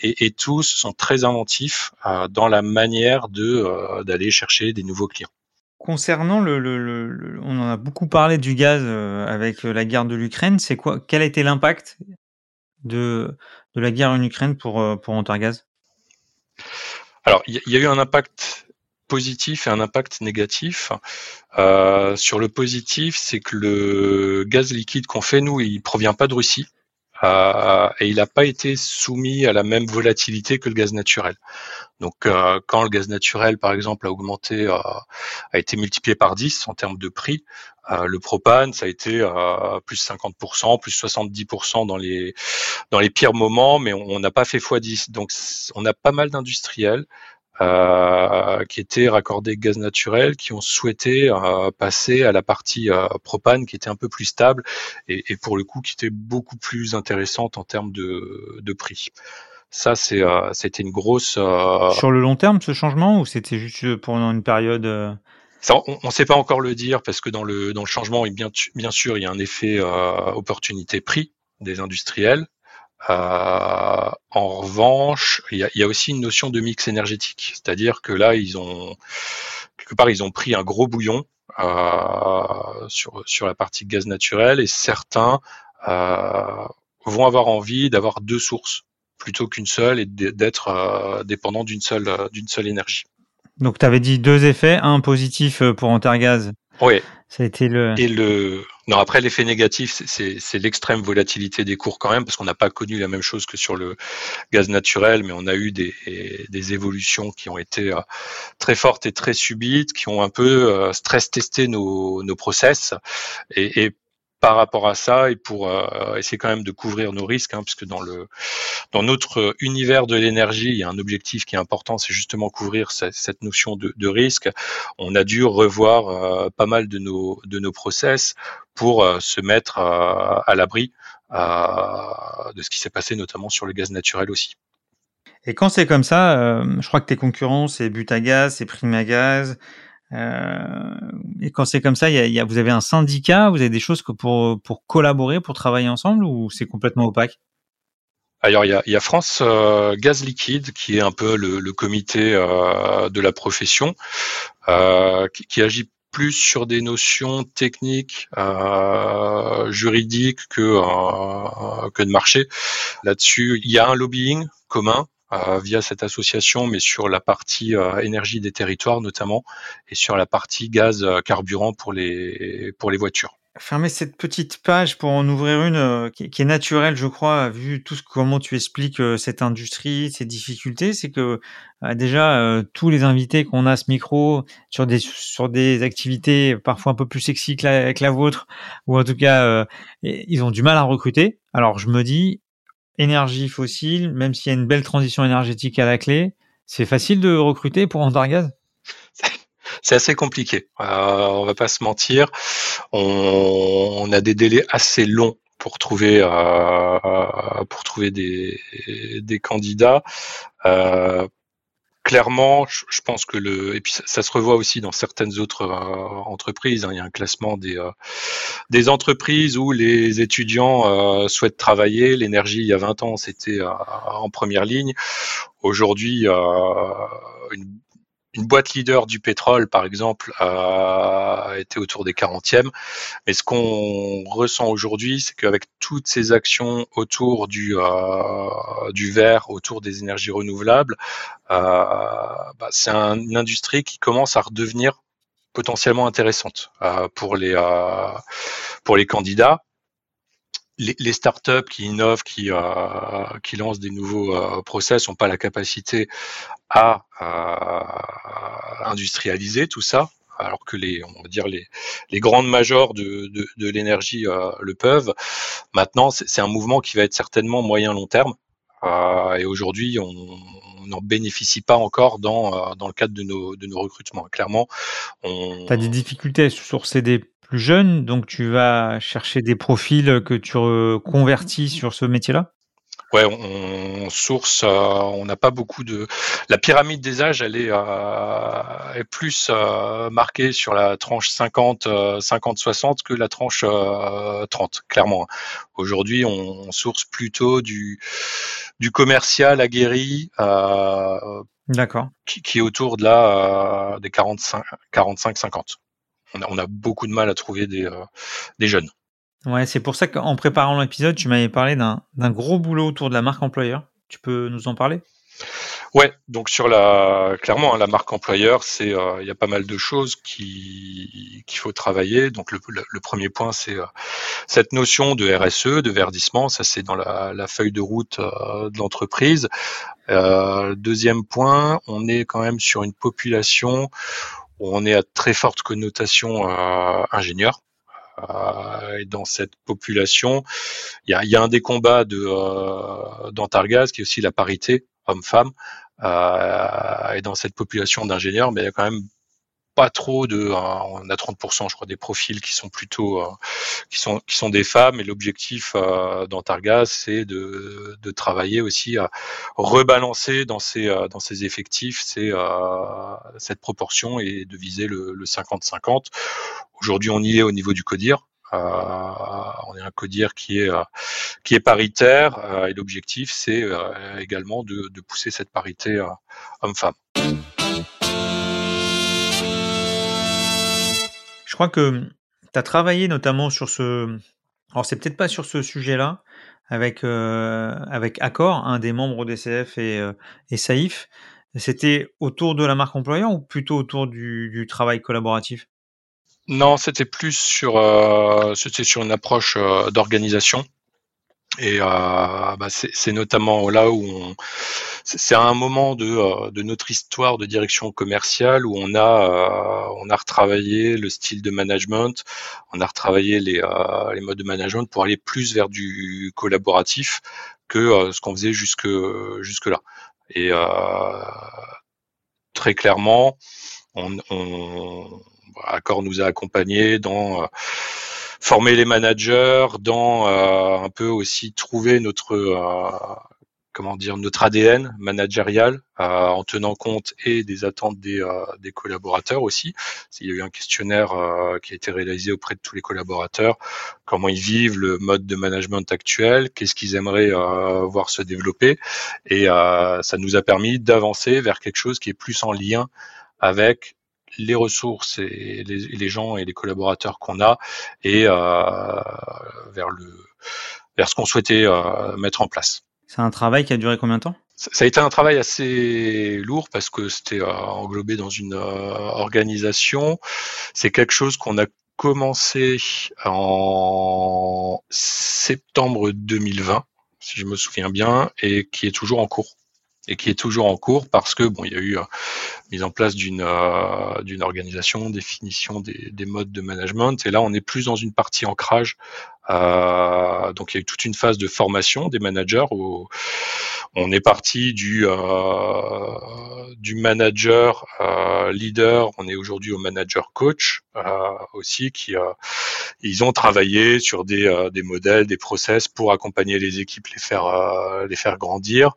et, et, tous sont très inventifs euh, dans la manière de euh, d'aller chercher des nouveaux clients. Concernant le, le, le, on en a beaucoup parlé du gaz avec la guerre de l'Ukraine. C'est quoi Quel a été l'impact de de la guerre en Ukraine pour, euh, pour Antargaz? Alors, il y, a eu un impact positif et un impact négatif. Euh, sur le positif, c'est que le gaz liquide qu'on fait, nous, il provient pas de Russie. Euh, et il n'a pas été soumis à la même volatilité que le gaz naturel. Donc euh, quand le gaz naturel, par exemple, a augmenté, euh, a été multiplié par 10 en termes de prix, le propane, ça a été plus 50%, plus 70% dans les dans les pires moments, mais on n'a pas fait x10. Donc on a pas mal d'industriels euh, qui étaient raccordés gaz naturel, qui ont souhaité euh, passer à la partie euh, propane qui était un peu plus stable et, et, pour le coup qui était beaucoup plus intéressante en termes de, de prix. Ça, c'est, c'était une grosse. Sur le long terme, ce changement, ou c'était juste pendant une période ça, on ne sait pas encore le dire parce que dans le dans le changement, bien, bien sûr, il y a un effet opportunité prix des industriels. Euh, en revanche, il y, a, y, a, aussi une notion de mix énergétique, c'est-à-dire que là, ils ont quelque part, ils ont pris un gros bouillon euh, sur sur la partie gaz naturel et certains euh, vont avoir envie d'avoir deux sources plutôt qu'une seule et d'être euh, dépendant d'une seule d'une seule énergie. Donc, tu avais dit deux effets, un positif pour Antargaz. Oui. Ça a été le. Et le non, après l'effet négatif, c'est l'extrême volatilité des cours quand même, parce qu'on n'a pas connu la même chose que sur le gaz naturel, mais on a eu des, des évolutions qui ont été euh, très fortes et très subites, qui ont un peu euh, stress testé nos, nos process. Et, et par rapport à ça et pour euh, essayer quand même de couvrir nos risques, hein, puisque dans le dans notre univers de l'énergie, il y a un objectif qui est important, c'est justement couvrir cette, notion de, risque. On a dû revoir euh, pas mal de nos de nos process pour euh, se mettre à l'abri de ce qui s'est passé, notamment sur le gaz naturel aussi. Et quand c'est comme ça, je crois que tes concurrents, c'est Butagaz, c'est Primagaz, euh, et quand c'est comme ça, y a, y a, vous avez un syndicat, vous avez des choses que pour, pour collaborer, pour travailler ensemble, ou c'est complètement opaque? Alors il y a, y a, France euh, Gaz Liquide qui est un peu le, le comité euh, de la profession euh, qui, qui, agit plus sur des notions techniques, euh, juridiques que euh, que de marché. Là-dessus, il y a un lobbying commun euh, via cette association, mais sur la partie euh, énergie des territoires notamment, et sur la partie gaz euh, carburant pour les pour les voitures. Fermer cette petite page pour en ouvrir une qui, est naturelle, je crois, vu tout ce comment tu expliques cette industrie, ses difficultés, c'est que déjà tous les invités qu'on a à ce micro sur des sur des activités parfois un peu plus sexy que la, que la vôtre, ou en tout cas ils ont du mal à recruter. Alors je me dis énergie fossile, même s'il y a une belle transition énergétique à la clé, c'est facile de recruter pour Antargaz c'est assez compliqué. Euh, on va pas se mentir. On, a des délais assez longs pour trouver euh, pour trouver des, des candidats. Euh, clairement, je, pense que le et puis ça, se revoit aussi dans certaines autres euh, entreprises. Hein. il y a un classement des euh, des entreprises où les étudiants euh, souhaitent travailler. L'énergie, il y a 20 ans, c'était en première ligne. Aujourd'hui, une une boîte leader du pétrole, par exemple, a été autour des 40e. Mais ce qu'on ressent aujourd'hui, c'est qu'avec toutes ces actions autour du, euh, autour des énergies renouvelables, euh, bah, c'est une industrie qui commence à redevenir potentiellement intéressante euh, pour les euh, pour les candidats les, les, startups qui innovent, qui, euh, qui lancent des nouveaux euh, process n'ont pas la capacité à euh, industrialiser tout ça, alors que les, on va dire les, les grandes majors de, de, de l'énergie euh, le peuvent. Maintenant, c'est un mouvement qui va être certainement moyen long terme. Euh, et aujourd'hui, on n'en bénéficie pas encore dans, dans le cadre de nos, de nos recrutements. Clairement, on... Tu as des difficultés à sourcer des plus jeune, donc tu vas chercher des profils que tu convertis sur ce métier-là? Ouais, on, source, euh, on n'a pas beaucoup de. La pyramide des âges, elle est, euh, est plus euh, marquée sur la tranche 50, 50-60 que la tranche 30, clairement. Aujourd'hui, on, source plutôt du, du commercial aguerri. D'accord. Qui, qui, est autour de la des 45-50 on a, beaucoup de mal à trouver des, euh, des jeunes. Ouais, c'est pour ça qu'en préparant l'épisode, tu m'avais parlé d'un gros boulot autour de la marque employeur. Tu peux nous en parler? Ouais, donc sur la clairement hein, la marque employeur, c'est euh, il y a pas mal de choses qui qu'il faut travailler. Donc le, le, premier point, c'est euh, cette notion de RSE, de verdissement. Ça, c'est dans la, la, feuille de route euh, de l'entreprise. deuxième point, on est quand même sur une population on est à très forte connotation ingénieur. et dans cette population, il y a, y a, un des combats de d'Antargaz qui est aussi la parité hommes-femmes. Euh, et dans cette population d'ingénieurs, mais il y a quand même pas trop de, on a 30%, je crois, des profils qui sont plutôt, euh, qui sont, qui sont des femmes. Et l'objectif euh, d'Antargaz, c'est de, travailler aussi à rebalancer dans ces, euh, dans ces effectifs c'est cette proportion et de viser le 50-50. Aujourd'hui, on y est au niveau du CODIR. Euh, on est un codir qui est euh, qui est paritaire euh, et l'objectif c'est également de, pousser cette parité homme-femme. Crois que tu as travaillé notamment sur ce. Alors, c'est peut-être pas sur ce sujet-là, avec, avec Accor, un des membres d'ECF et, et Saïf. C'était autour de la marque employeur ou plutôt autour du, travail collaboratif? Non, c'était plus sur, euh, c'était sur une approche euh, d'organisation. Et euh, bah, c'est notamment là où on, c'est un moment de, de, notre histoire de direction commerciale où on a, on a retravaillé le style de management, on a retravaillé les, les modes de management pour aller plus vers du collaboratif que ce qu'on faisait jusque jusque là. Et très clairement, on, on Accor nous a accompagnés dans euh, former les managers, dans euh, un peu aussi trouver notre euh, comment dire notre ADN managérial en tenant compte et des attentes des, des collaborateurs aussi. Il y a eu un questionnaire qui a été réalisé auprès de tous les collaborateurs, comment ils vivent le mode de management actuel, qu'est-ce qu'ils aimeraient voir se développer, et ça nous a permis d'avancer vers quelque chose qui est plus en lien avec les ressources et les, gens et les collaborateurs qu'on a et euh, vers le vers ce qu'on souhaitait euh, mettre en place. C'est un travail qui a duré combien de temps? Ça, a été un travail assez lourd parce que c'était euh, englobé dans une organisation. C'est quelque chose qu'on a commencé en septembre 2020, si je me souviens bien, et qui est toujours en cours et qui est toujours en cours parce que bon, il y a eu euh, mise en place d'une euh, d'une organisation, définition des, des, modes de management, et là on est plus dans une partie ancrage. Euh, donc il y a eu toute une phase de formation des managers où on est parti du euh, du manager euh, leader, on est aujourd'hui au manager coach euh, aussi qui ils ont travaillé sur des, des modèles, des process pour accompagner les équipes, les faire les faire grandir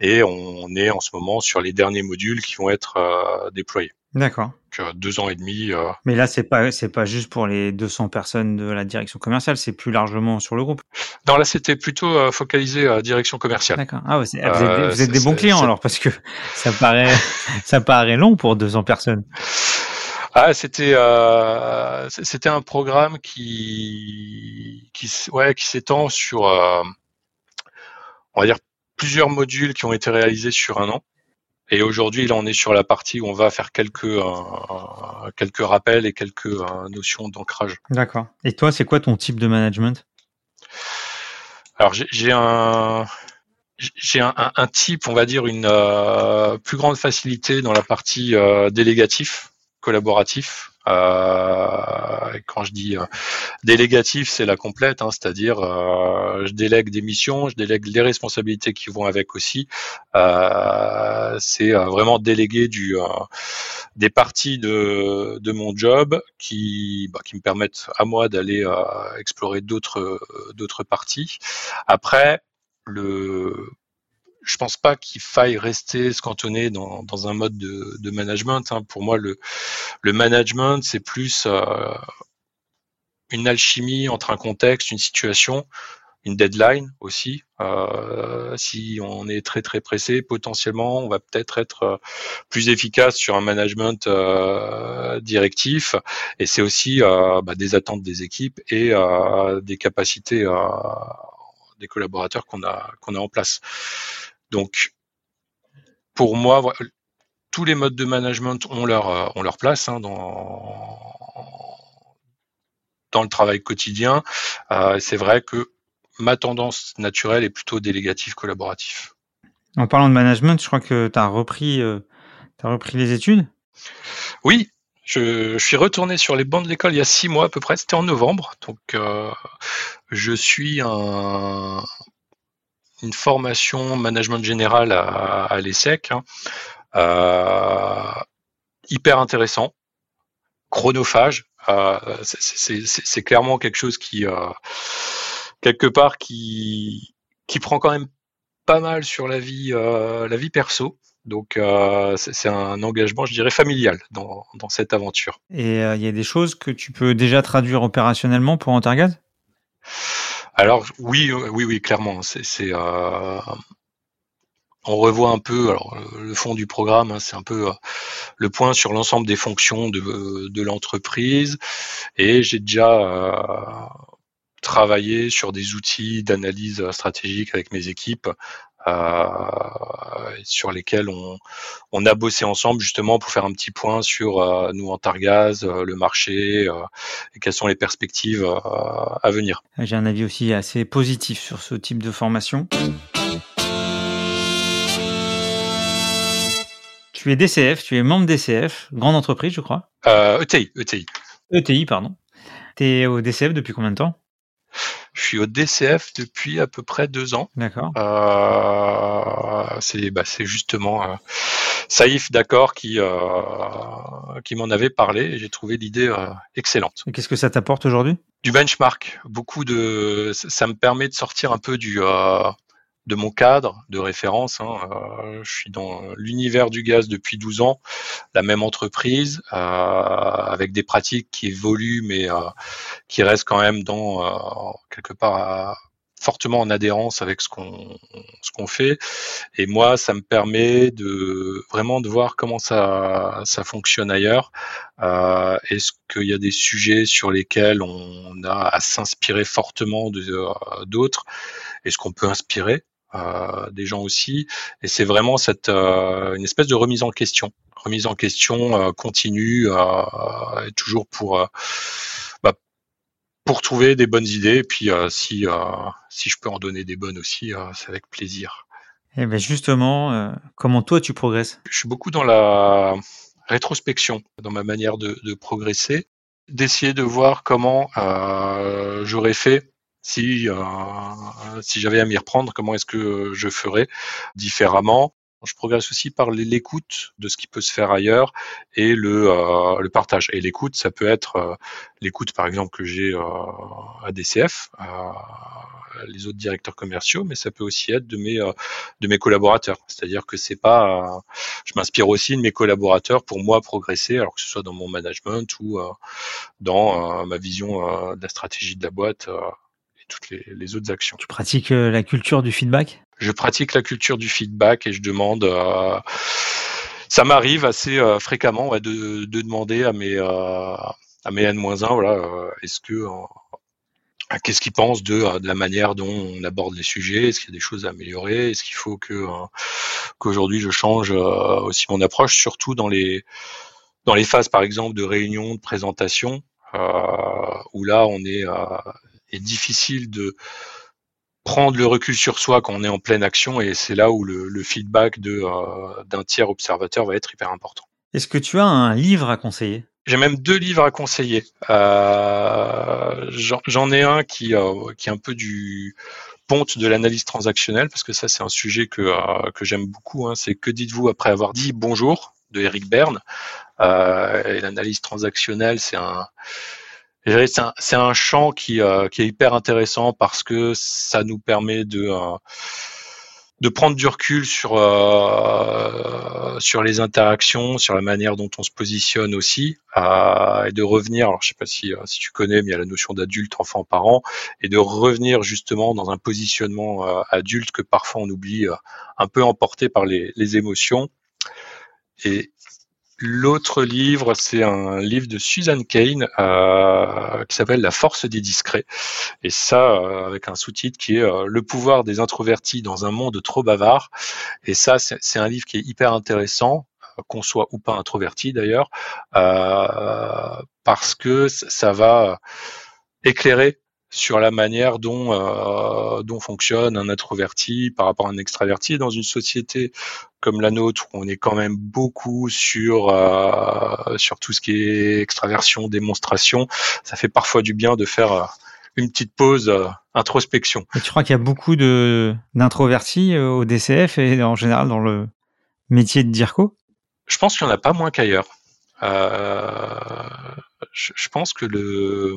et on est en ce moment sur les derniers modules qui vont être déployés. D'accord. deux ans et demi. Mais là, c'est pas c'est pas juste pour les 200 personnes de la direction commerciale, c'est plus largement sur le groupe. Non, là, c'était plutôt focalisé à direction commerciale. D'accord. Ah, vous êtes, des bons clients alors, parce que <laughs> ça paraît ça paraît long pour 200 personnes. Ah, c'était c'était un programme qui qui ouais qui s'étend sur on va dire plusieurs modules qui ont été réalisés sur un an. Et aujourd'hui, là, on est sur la partie où on va faire quelques euh, quelques rappels et quelques euh, notions d'ancrage. D'accord. Et toi, c'est quoi ton type de management? Alors, j'ai un j'ai un, un, type, on va dire, une euh, plus grande facilité dans la partie délégatif, collaboratif. Euh, quand je dis euh, délégatif, c'est la complète, hein, c'est-à-dire euh, je délègue des missions, je délègue les responsabilités qui vont avec aussi. c'est vraiment déléguer du des parties de, de mon job qui bah, qui me permettent à moi d'aller explorer d'autres parties. Après le je pense pas qu'il faille rester scantonné dans, dans un mode de, de management. Hein. Pour moi, le, le management, c'est plus euh, une alchimie entre un contexte, une situation, une deadline aussi. Euh, si on est très très pressé, potentiellement, on va peut-être être euh, plus efficace sur un management euh, directif. Et c'est aussi euh, bah, des attentes des équipes et euh, des capacités des collaborateurs qu'on a qu'on a en place. Donc, pour moi, tous les modes de management ont leur, ont leur place hein, dans, dans le travail quotidien. c'est vrai que ma tendance naturelle est plutôt délégatif collaboratif. En parlant de management, je crois que tu as repris, as repris les études? Oui, je, suis retourné sur les bancs de l'école il y a six mois à peu près, c'était en novembre. Donc, euh, je suis un, une formation management général à, l'ESSEC. Hein. Euh, hyper intéressant, chronophage. Euh, c'est clairement quelque chose qui, quelque part, qui, qui prend quand même pas mal sur la vie, la vie perso. Donc euh, c'est un engagement, je dirais, familial dans, cette aventure. Et euh, il y a des choses que tu peux déjà traduire opérationnellement pour Antargaz Alors oui, oui, oui, clairement. Euh, on revoit un peu alors, le fond du programme, hein, c'est un peu le point sur l'ensemble des fonctions de, l'entreprise. Et j'ai déjà travaillé sur des outils d'analyse stratégique avec mes équipes euh, sur lesquels on, on, a bossé ensemble justement pour faire un petit point sur euh, nous en Targaz, euh, le marché et quelles sont les perspectives à venir. J'ai un avis aussi assez positif sur ce type de formation. Tu es DCF, tu es membre DCF, grande entreprise, je crois. ETI, ETI. ETI, pardon. Tu es au DCF depuis combien de temps? Je suis au DCF depuis à peu près deux ans. D'accord. Euh, c'est bah, justement euh, Saïf d'accord qui euh, qui m'en avait parlé et j'ai trouvé l'idée euh, excellente. Qu'est-ce que ça t'apporte aujourd'hui? Du benchmark, beaucoup de ça me permet de sortir un peu du euh, de mon cadre de référence. Hein. Euh, je suis dans l'univers du gaz depuis 12 ans, la même entreprise, euh, avec des pratiques qui évoluent, mais euh, qui restent quand même dans quelque part fortement en adhérence avec ce qu'on ce qu'on fait. Et moi, ça me permet de vraiment de voir comment ça ça fonctionne ailleurs. Est-ce qu'il y a des sujets sur lesquels on a à s'inspirer fortement d'autres? Est-ce qu'on peut inspirer? Des gens aussi. Et c'est vraiment cette euh, une espèce de remise en question, remise en question euh, continue, toujours pour bah, pour trouver des bonnes idées. Et puis si si je peux en donner des bonnes aussi, c'est avec plaisir. Et eh ben justement, comment toi tu progresses? Je suis beaucoup dans la rétrospection, dans ma manière de, de progresser, d'essayer de voir comment j'aurais fait si, euh, si j'avais à m'y reprendre, comment est-ce que je ferais différemment? Je progresse aussi par l'écoute de ce qui peut se faire ailleurs et le, euh, le partage. Et l'écoute, ça peut être euh, l'écoute, par exemple, que j'ai à DCF, les autres directeurs commerciaux, mais ça peut aussi être de mes de mes collaborateurs. C'est-à-dire que c'est pas, je m'inspire aussi de mes collaborateurs pour moi progresser, alors que ce soit dans mon management ou dans ma vision de la stratégie de la boîte toutes les, autres actions. Tu pratiques euh, la culture du feedback? Je pratique la culture du feedback et je demande. Euh, ça m'arrive assez euh, fréquemment de, demander à mes à mes N-1, voilà, est-ce que qu'est-ce qu'ils pensent de, la manière dont on aborde les sujets? Est-ce qu'il y a des choses à améliorer? Est-ce qu'il faut que qu'aujourd'hui je change aussi mon approche, surtout dans les dans les phases par exemple de réunion, de présentation, où là on est est difficile de prendre le recul sur soi quand on est en pleine action et c'est là où le, feedback de euh, d'un tiers observateur va être hyper important. Est-ce que tu as un livre à conseiller? J'ai même deux livres à conseiller. Euh, J'en ai un qui, euh, qui est un peu du ponte de l'analyse transactionnelle parce que ça c'est un sujet que, que j'aime beaucoup. Hein. C'est que dites-vous après avoir dit bonjour de Eric Berne. et l'analyse transactionnelle c'est un c'est un, champ euh, qui, est hyper intéressant parce que ça nous permet de euh, de prendre du recul sur euh, sur les interactions, sur la manière dont on se positionne aussi, et de revenir. Alors je sais pas si si tu connais, mais il y a la notion d'adulte, enfant, parent, et de revenir justement dans un positionnement adulte que parfois on oublie, un peu emporté par les, les émotions. Et L'autre livre, c'est un livre de Suzanne Kane euh, qui s'appelle La force des discrets. Et ça, euh, avec un sous-titre qui est euh, Le pouvoir des introvertis dans un monde trop bavard. Et ça, c'est un livre qui est hyper intéressant, qu'on soit ou pas introverti d'ailleurs, parce que ça va éclairer sur la manière dont, euh, dont fonctionne un introverti par rapport à un extraverti. Dans une société comme la nôtre, où on est quand même beaucoup sur, euh, sur tout ce qui est extraversion, démonstration, ça fait parfois du bien de faire euh, une petite pause introspection. Et tu crois qu'il y a beaucoup d'introvertis au DCF et en général dans le métier de DIRCO? Je pense qu'il n'y en a pas moins qu'ailleurs. je, pense que le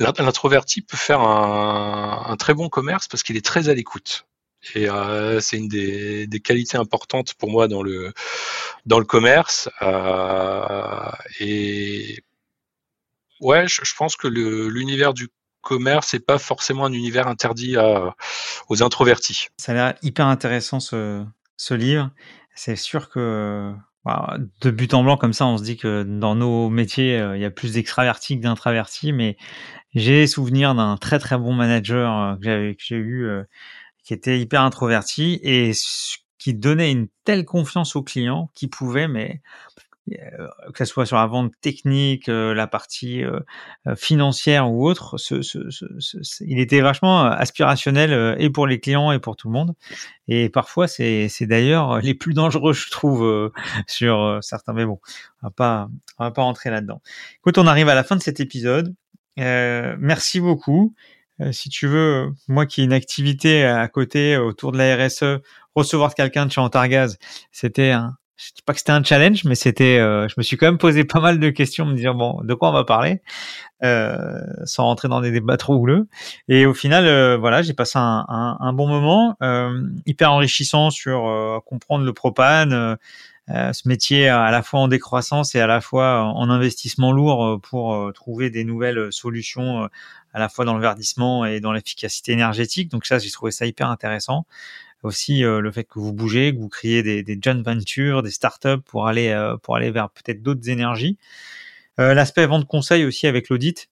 L'introverti peut faire un, très bon commerce parce qu'il est très à l'écoute. Et euh, c'est une des, qualités importantes pour moi dans le commerce. Euh, et ouais, je, pense que l'univers du commerce n'est pas forcément un univers interdit aux introvertis. Ça a l'air hyper intéressant ce, livre. C'est sûr que de but en blanc comme ça, on se dit que dans nos métiers, euh, il y a plus d'extravertis que d'introvertis, mais j'ai souvenir d'un très très bon manager euh, que j'ai eu, euh, qui était hyper introverti et qui donnait une telle confiance aux clients qui pouvait, mais que ce soit sur la vente technique, euh, la partie euh, financière ou autre, ce, ce, ce, il était vachement aspirationnel et pour les clients et pour tout le monde. Et parfois, c'est d'ailleurs les plus dangereux, je trouve, <laughs> sur certains. Mais bon, on va pas, on va pas rentrer là-dedans. Écoute, on arrive à la fin de cet épisode. merci beaucoup. si tu veux, moi qui ai une activité à côté autour de la RSE, recevoir quelqu'un de chez Antargaz, c'était un, je dis pas que c'était un challenge, mais c'était, euh, je me suis quand même posé pas mal de questions, me dire bon, de quoi on va parler, euh, sans rentrer dans des débats trop houleux. Et au final, euh, voilà, j'ai passé un, un, un, bon moment, euh, hyper enrichissant sur euh, comprendre le propane, ce métier à la fois en décroissance et à la fois en investissement lourd pour trouver des nouvelles solutions à la fois dans le verdissement et dans l'efficacité énergétique. Donc ça, j'ai trouvé ça hyper intéressant aussi euh, le fait que vous bougez, que vous créez des, des joint ventures, des startups pour aller euh, pour aller vers peut-être d'autres énergies. Euh, l'aspect vente conseil aussi avec l'audit.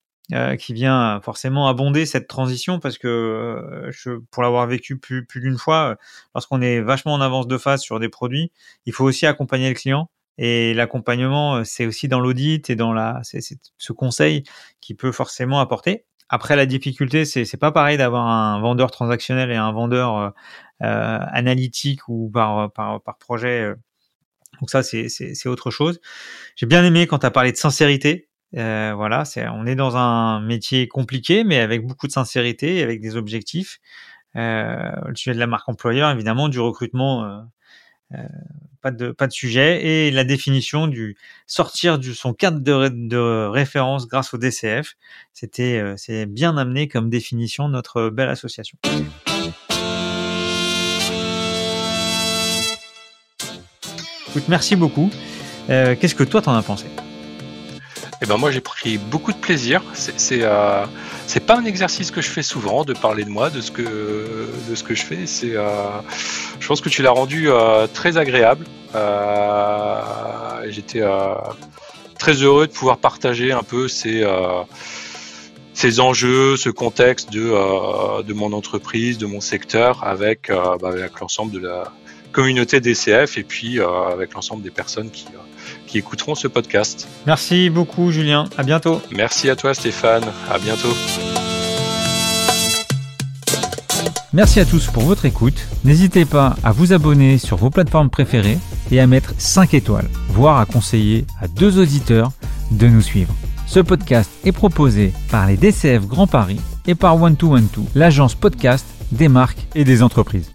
qui vient forcément abonder cette transition parce que je, pour l'avoir vécu plus, plus d'une fois, lorsqu'on est vachement en avance de phase sur des produits, il faut aussi accompagner le client. Et l'accompagnement, c'est aussi dans l'audit et dans la, c'est, ce conseil qui peut forcément apporter. Après, la difficulté, c'est, c'est pas pareil d'avoir un vendeur transactionnel et un vendeur euh, analytique ou par, par, par projet. Euh. Donc ça, c'est, c'est, autre chose. J'ai bien aimé quand tu as parlé de sincérité. Euh, voilà, c'est, on est dans un métier compliqué, mais avec beaucoup de sincérité, avec des objectifs. Euh, le sujet de la marque employeur, évidemment, du recrutement, euh, euh, pas de pas de sujet, et la définition du sortir du son cadre de, de référence grâce au DCF. C'était c'est bien amené comme définition de notre belle association. merci beaucoup. Euh, qu'est-ce que toi t'en as pensé? Eh ben moi j'ai pris beaucoup de plaisir. C'est euh, pas un exercice que je fais souvent de parler de moi, de ce que je fais. Euh, je pense que tu l'as rendu euh, très agréable. Euh, j'étais très heureux de pouvoir partager un peu ces enjeux, ce contexte de mon entreprise, de mon secteur avec bah, l'ensemble de la communauté DCF et puis avec l'ensemble des personnes qui, qui écouteront ce podcast. Merci beaucoup Julien, à bientôt. Merci à toi Stéphane, à bientôt. Merci à tous pour votre écoute. N'hésitez pas à vous abonner sur vos plateformes préférées et à mettre 5 étoiles, voire à conseiller à deux auditeurs de nous suivre. Ce podcast est proposé par les DCF Grand Paris et par One2One2, l'agence podcast des marques et des entreprises.